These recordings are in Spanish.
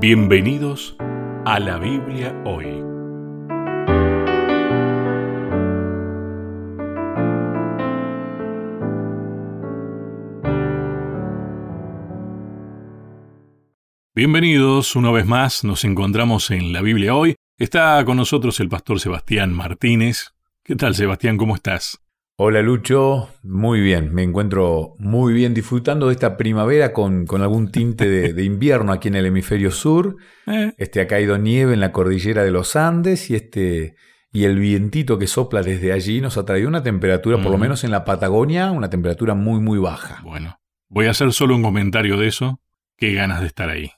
Bienvenidos a la Biblia hoy. Bienvenidos una vez más, nos encontramos en la Biblia hoy. Está con nosotros el pastor Sebastián Martínez. ¿Qué tal Sebastián? ¿Cómo estás? Hola Lucho, muy bien, me encuentro muy bien disfrutando de esta primavera con, algún tinte de, invierno aquí en el hemisferio sur. Eh. Este, ha caído nieve en la cordillera de los Andes y, este, y el vientito que sopla desde allí nos ha traído una temperatura, por lo menos en la Patagonia, una temperatura muy muy baja. Bueno, voy a hacer solo un comentario de eso. Qué ganas de estar ahí.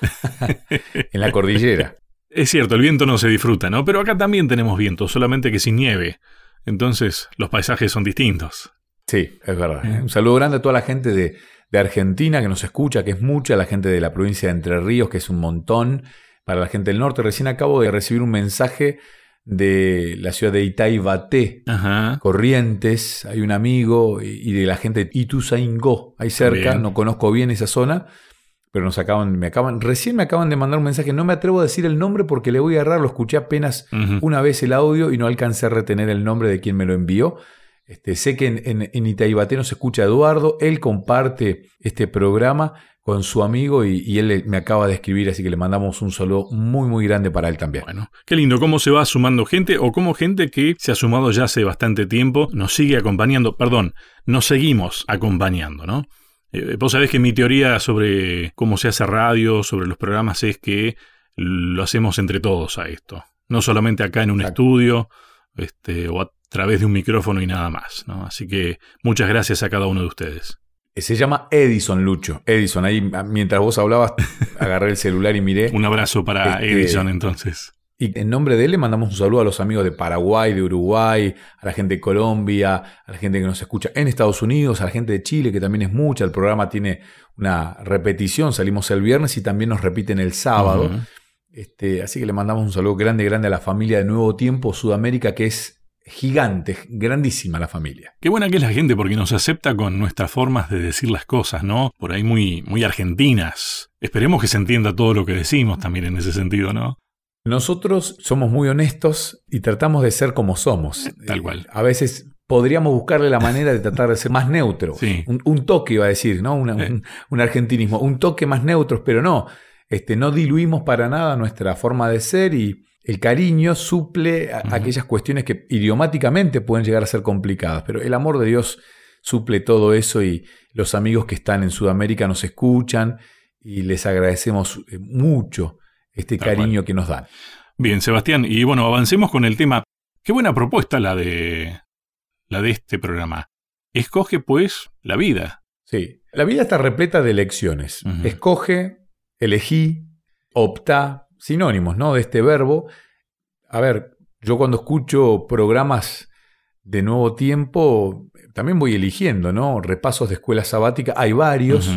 en la cordillera. Es cierto, el viento no se disfruta, ¿no? Pero acá también tenemos viento, solamente que sin nieve. Entonces los paisajes son distintos. Sí, es verdad. Un saludo grande a toda la gente de, Argentina que nos escucha, que es mucha, la gente de la provincia de Entre Ríos, que es un montón, para la gente del norte. Recién acabo de recibir un mensaje de la ciudad de Itaibate, Corrientes, hay un amigo, y de la gente de Ituzaingó, ahí cerca, no conozco bien esa zona, pero nos acaban, me acaban, recién me acaban de mandar un mensaje, no me atrevo a decir el nombre porque le voy a errar, lo escuché apenas una vez el audio y no alcancé a retener el nombre de quien me lo envió. Este, sé que en, en, Itaibate nos escucha Eduardo, él comparte este programa con su amigo y, él me acaba de escribir, así que le mandamos un saludo muy muy grande para él también. Bueno, qué lindo, cómo se va sumando gente o cómo gente que se ha sumado ya hace bastante tiempo nos sigue acompañando, perdón, nos seguimos acompañando, ¿no? Eh, vos sabés que mi teoría sobre cómo se hace radio, sobre los programas, es que lo hacemos entre todos a esto. No solamente acá en un estudio este, o a través de un micrófono y nada más. ¿no? Así que muchas gracias a cada uno de ustedes. Se llama Edison Lucho. Edison, ahí mientras vos hablabas, agarré el celular y miré. Un abrazo para este, Edison entonces. Y en nombre de él le mandamos un saludo a los amigos de Paraguay, de Uruguay, a la gente de Colombia, a la gente que nos escucha en Estados Unidos, a la gente de Chile, que también es mucha. El programa tiene una repetición, salimos el viernes y también nos repiten el sábado. este, así que le mandamos un saludo grande, grande a la familia de Nuevo Tiempo Sudamérica, que es gigante, grandísima la familia. Qué buena que es la gente porque nos acepta con nuestras formas de decir las cosas, ¿no? Por ahí muy, muy argentinas. Esperemos que se entienda todo lo que decimos también en ese sentido, ¿no? Nosotros somos muy honestos y tratamos de ser como somos. Eh, tal cual. A veces podríamos buscarle la manera de tratar de ser más neutros. Un, toque, iba a decir, ¿no? un, argentinismo. Un toque más neutros, pero no. Este, no diluimos para nada nuestra forma de ser y el cariño suple aquellas cuestiones que idiomáticamente pueden llegar a ser complicadas. Pero el amor de Dios suple todo eso y los amigos que están en Sudamérica nos escuchan y les agradecemos eh, mucho este cariño que nos dan. Bien, Sebastián, y bueno, avancemos con el tema. Qué buena propuesta la de la de este programa. Escoge pues la vida. Sí, la vida está repleta de elecciones. Escoge, elegí, opta, sinónimos, ¿no? De este verbo. A ver, yo cuando escucho programas de nuevo tiempo, también voy eligiendo, ¿no? Repasos de escuela sabática, hay varios.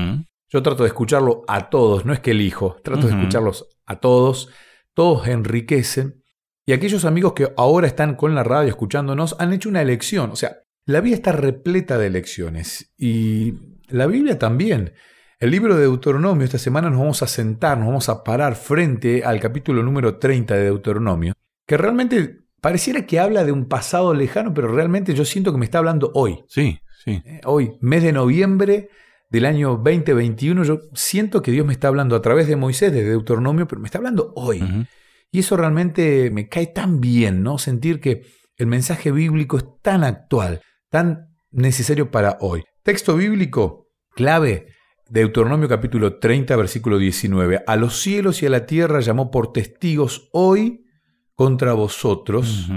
Yo trato de escucharlo a todos, no es que elijo, trato de escucharlos a todos, todos enriquecen. Y aquellos amigos que ahora están con la radio escuchándonos han hecho una elección. O sea, la vida está repleta de elecciones. Y la Biblia también. El libro de Deuteronomio, esta semana nos vamos a sentar, nos vamos a parar frente al capítulo número 30 de Deuteronomio, que realmente pareciera que habla de un pasado lejano, pero realmente yo siento que me está hablando hoy. Sí, sí. Eh, hoy, mes de noviembre del año 2021, yo siento que Dios me está hablando a través de Moisés, de Deuteronomio, pero me está hablando hoy. Y eso realmente me cae tan bien, ¿no? Sentir que el mensaje bíblico es tan actual, tan necesario para hoy. Texto bíblico clave, Deuteronomio capítulo 30, versículo 19. A los cielos y a la tierra llamó por testigos hoy contra vosotros,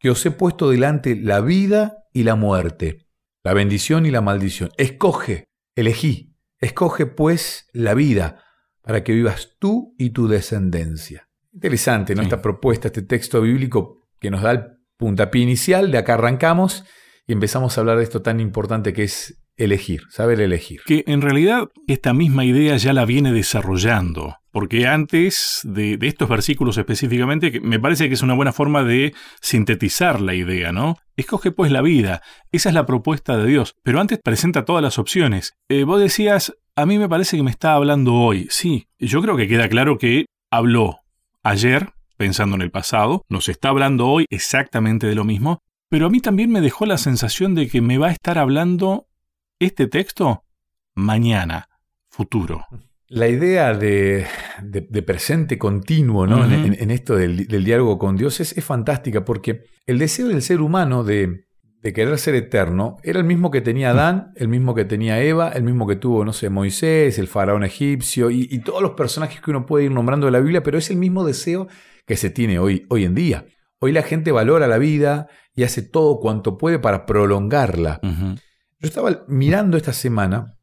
que os he puesto delante la vida y la muerte, la bendición y la maldición. Escoge Elegí, escoge pues la vida para que vivas tú y tu descendencia. Interesante, ¿no? Esta propuesta, este texto bíblico que nos da el puntapié inicial, de acá arrancamos y empezamos a hablar de esto tan importante que es elegir, saber elegir. Que en realidad esta misma idea ya la viene desarrollando, porque antes de, estos versículos específicamente, me parece que es una buena forma de sintetizar la idea, ¿no? Escoge pues la vida, esa es la propuesta de Dios, pero antes presenta todas las opciones. Eh, vos decías, a mí me parece que me está hablando hoy. Sí, yo creo que queda claro que habló ayer, pensando en el pasado, nos está hablando hoy exactamente de lo mismo, pero a mí también me dejó la sensación de que me va a estar hablando este texto mañana, futuro. La idea de, presente continuo ¿no? en, esto del, diálogo con Dios es, fantástica porque el deseo del ser humano de, querer ser eterno era el mismo que tenía Adán, el mismo que tenía Eva, el mismo que tuvo, no sé, Moisés, el faraón egipcio y, y todos los personajes que uno puede ir nombrando de la Biblia, pero es el mismo deseo que se tiene hoy, hoy en día. Hoy la gente valora la vida y hace todo cuanto puede para prolongarla. Yo estaba mirando esta semana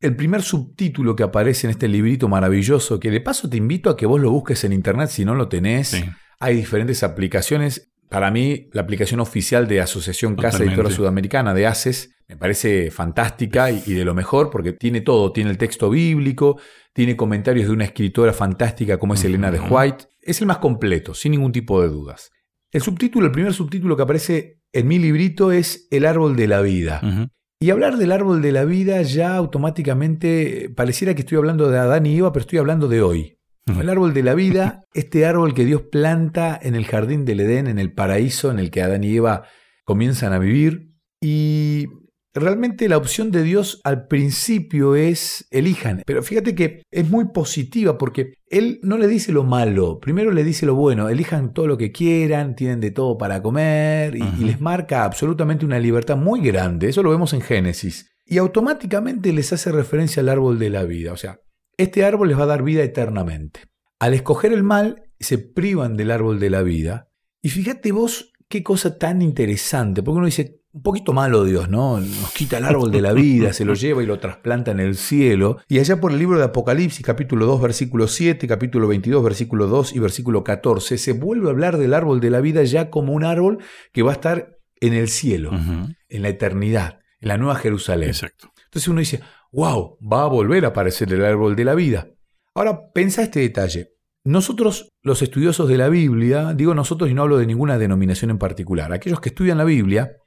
el primer subtítulo que aparece en este librito maravilloso, que de paso te invito a que vos lo busques en internet si no lo tenés. Hay diferentes aplicaciones. Para mí, la aplicación oficial de Asociación Casa Editora Sudamericana de ACES me parece fantástica y, de lo mejor porque tiene todo. Tiene el texto bíblico, tiene comentarios de una escritora fantástica como es Elena de White. Es el más completo, sin ningún tipo de dudas. El subtítulo, el primer subtítulo que aparece en mi librito es El árbol de la vida. Y hablar del árbol de la vida ya automáticamente pareciera que estoy hablando de Adán y Eva, pero estoy hablando de hoy. El árbol de la vida, este árbol que Dios planta en el jardín del Edén, en el paraíso en el que Adán y Eva comienzan a vivir. Y Realmente la opción de Dios al principio es elijan, pero fíjate que es muy positiva porque Él no le dice lo malo, primero le dice lo bueno, elijan todo lo que quieran, tienen de todo para comer y, les marca absolutamente una libertad muy grande, eso lo vemos en Génesis, y automáticamente les hace referencia al árbol de la vida, o sea, este árbol les va a dar vida eternamente. Al escoger el mal, se privan del árbol de la vida, y fíjate vos qué cosa tan interesante, porque uno dice, un poquito malo Dios, ¿no? Nos quita el árbol de la vida, se lo lleva y lo trasplanta en el cielo. Y allá por el libro de Apocalipsis, capítulo 2, versículo 7, capítulo 22, versículo 2 y versículo 14, se vuelve a hablar del árbol de la vida ya como un árbol que va a estar en el cielo, en la eternidad, en la nueva Jerusalén. Exacto. Entonces uno dice, wow, va a volver a aparecer el árbol de la vida. Ahora, pensa este detalle. Nosotros, los estudiosos de la Biblia, digo nosotros y no hablo de ninguna denominación en particular, aquellos que estudian la Biblia,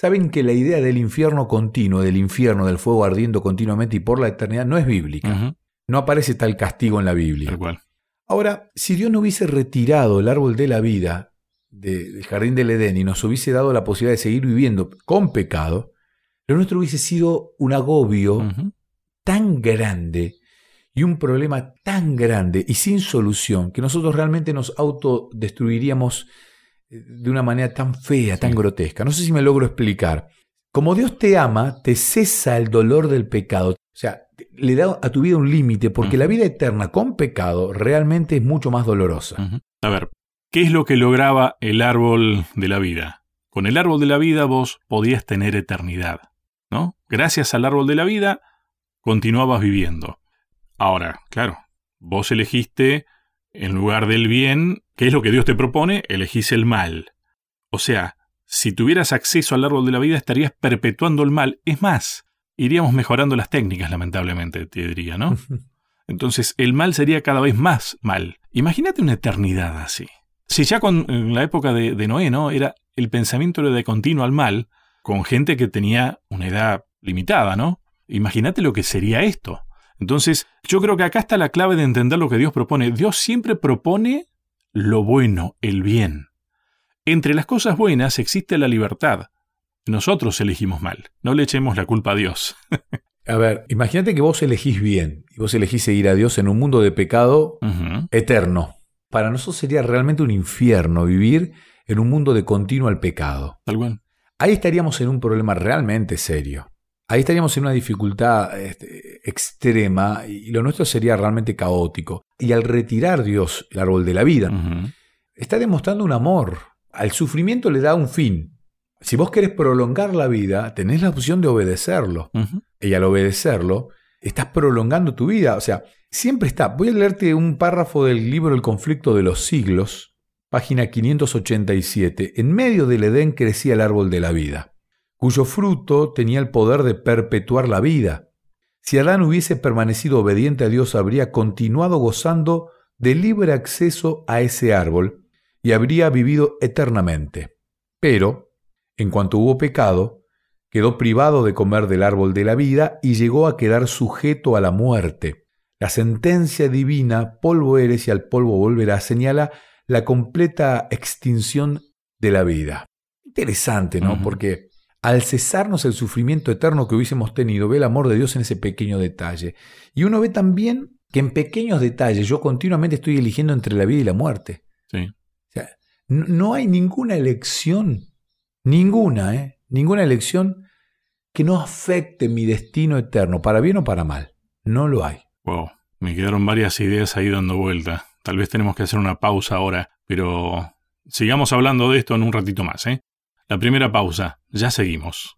Saben que la idea del infierno continuo, del infierno, del fuego ardiendo continuamente y por la eternidad, no es bíblica. No aparece tal castigo en la Biblia. Ahora, si Dios no hubiese retirado el árbol de la vida del jardín del Edén y nos hubiese dado la posibilidad de seguir viviendo con pecado, lo nuestro hubiese sido un agobio tan grande y un problema tan grande y sin solución que nosotros realmente nos autodestruiríamos de una manera tan fea, tan grotesca. No sé si me logro explicar. Como Dios te ama, te cesa el dolor del pecado. O sea, le da a tu vida un límite, porque la vida eterna con pecado realmente es mucho más dolorosa. A ver, ¿qué es lo que lograba el árbol de la vida? Con el árbol de la vida vos podías tener eternidad, ¿no? Gracias al árbol de la vida continuabas viviendo. Ahora, claro, vos elegiste en lugar del bien, ¿qué es lo que Dios te propone? Elegís el mal. O sea, si tuvieras acceso al árbol de la vida estarías perpetuando el mal. Es más, iríamos mejorando las técnicas, lamentablemente, te diría, ¿no? Entonces, el mal sería cada vez más mal. Imagínate una eternidad así. Si ya con en la época de, de, Noé, ¿no? Era el pensamiento era de continuo al mal, con gente que tenía una edad limitada, ¿no? Imagínate lo que sería esto. Entonces, yo creo que acá está la clave de entender lo que Dios propone. Dios siempre propone lo bueno, el bien. Entre las cosas buenas existe la libertad. Nosotros elegimos mal. No le echemos la culpa a Dios. a ver, imagínate que vos elegís bien y vos elegís seguir a Dios en un mundo de pecado eterno. Para nosotros sería realmente un infierno vivir en un mundo de continuo al pecado. Tal Ahí estaríamos en un problema realmente serio. Ahí estaríamos en una dificultad este, extrema y lo nuestro sería realmente caótico. Y al retirar Dios el árbol de la vida, está demostrando un amor. Al sufrimiento le da un fin. Si vos querés prolongar la vida, tenés la opción de obedecerlo. Y al obedecerlo, estás prolongando tu vida. O sea, siempre está. Voy a leerte un párrafo del libro El conflicto de los siglos, página 587. En medio del Edén crecía el árbol de la vida cuyo fruto tenía el poder de perpetuar la vida. Si Adán hubiese permanecido obediente a Dios, habría continuado gozando de libre acceso a ese árbol y habría vivido eternamente. Pero, en cuanto hubo pecado, quedó privado de comer del árbol de la vida y llegó a quedar sujeto a la muerte. La sentencia divina, polvo eres y al polvo volverás, señala la completa extinción de la vida. Interesante, ¿no? Porque al cesarnos el sufrimiento eterno que hubiésemos tenido, ve el amor de Dios en ese pequeño detalle. Y uno ve también que en pequeños detalles yo continuamente estoy eligiendo entre la vida y la muerte. Sí. O sea, no hay ninguna elección, ninguna, ¿eh? Ninguna elección que no afecte mi destino eterno, para bien o para mal. No lo hay. Wow, me quedaron varias ideas ahí dando vuelta. Tal vez tenemos que hacer una pausa ahora, pero sigamos hablando de esto en un ratito más, ¿eh? La primera pausa, ya seguimos.